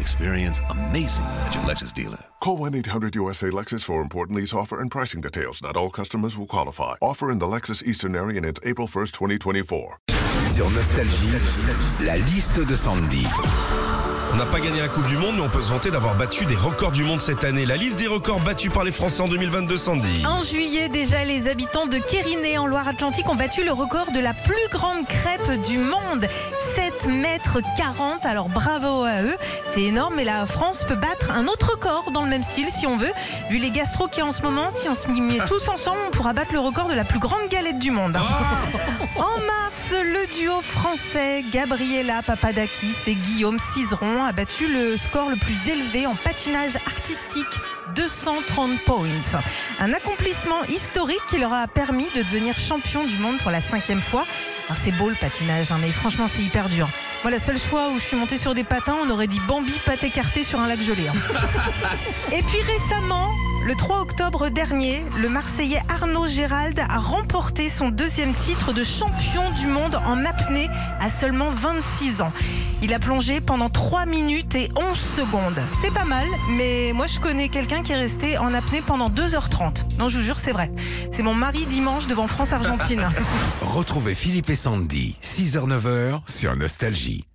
Experience amazing at your Lexus dealer. Call 1-800-USA-LEXUS for important lease offer and pricing details. Not all customers will qualify. Offer in the Lexus Eastern area and it's April 1st, 2024. Sur Nostalgie, la liste de Sandy. On n'a pas gagné la Coupe du Monde, mais on peut se vanter d'avoir battu des records du monde cette année. La liste des records battus par les Français en 2022, Sandy. En juillet, déjà, les habitants de Kériné, en Loire-Atlantique, ont battu le record de la plus grande crêpe du monde. 7 mètres 40. Alors bravo à eux. C'est énorme, mais la France peut battre un autre record dans le même style si on veut. Vu les gastro qu'il y a en ce moment, si on se met tous ensemble, on pourra battre le record de la plus grande galette du monde. En mars, le duo français Gabriela Papadakis et Guillaume Cizeron a battu le score le plus élevé en patinage artistique, 230 points. Un accomplissement historique qui leur a permis de devenir champion du monde pour la cinquième fois. Alors, C'est beau le patinage, hein, mais franchement c'est hyper dur. Moi la seule fois où je suis montée sur des patins, on aurait dit Bambi pâte écarté sur un lac gelé. hein. Et puis récemment, le 3 octobre dernier, le Marseillais Arnaud Gérald a remporté son deuxième titre de champion du monde en apnée à seulement 26 ans. Il a plongé pendant 3 minutes et 11 secondes. C'est pas mal, mais moi je connais quelqu'un qui est resté en apnée pendant 2h30. Non, je vous jure, c'est vrai. C'est mon mari dimanche devant France-Argentine. Retrouvez Philippe et Sandy, 6h-9h sur Nostalgie.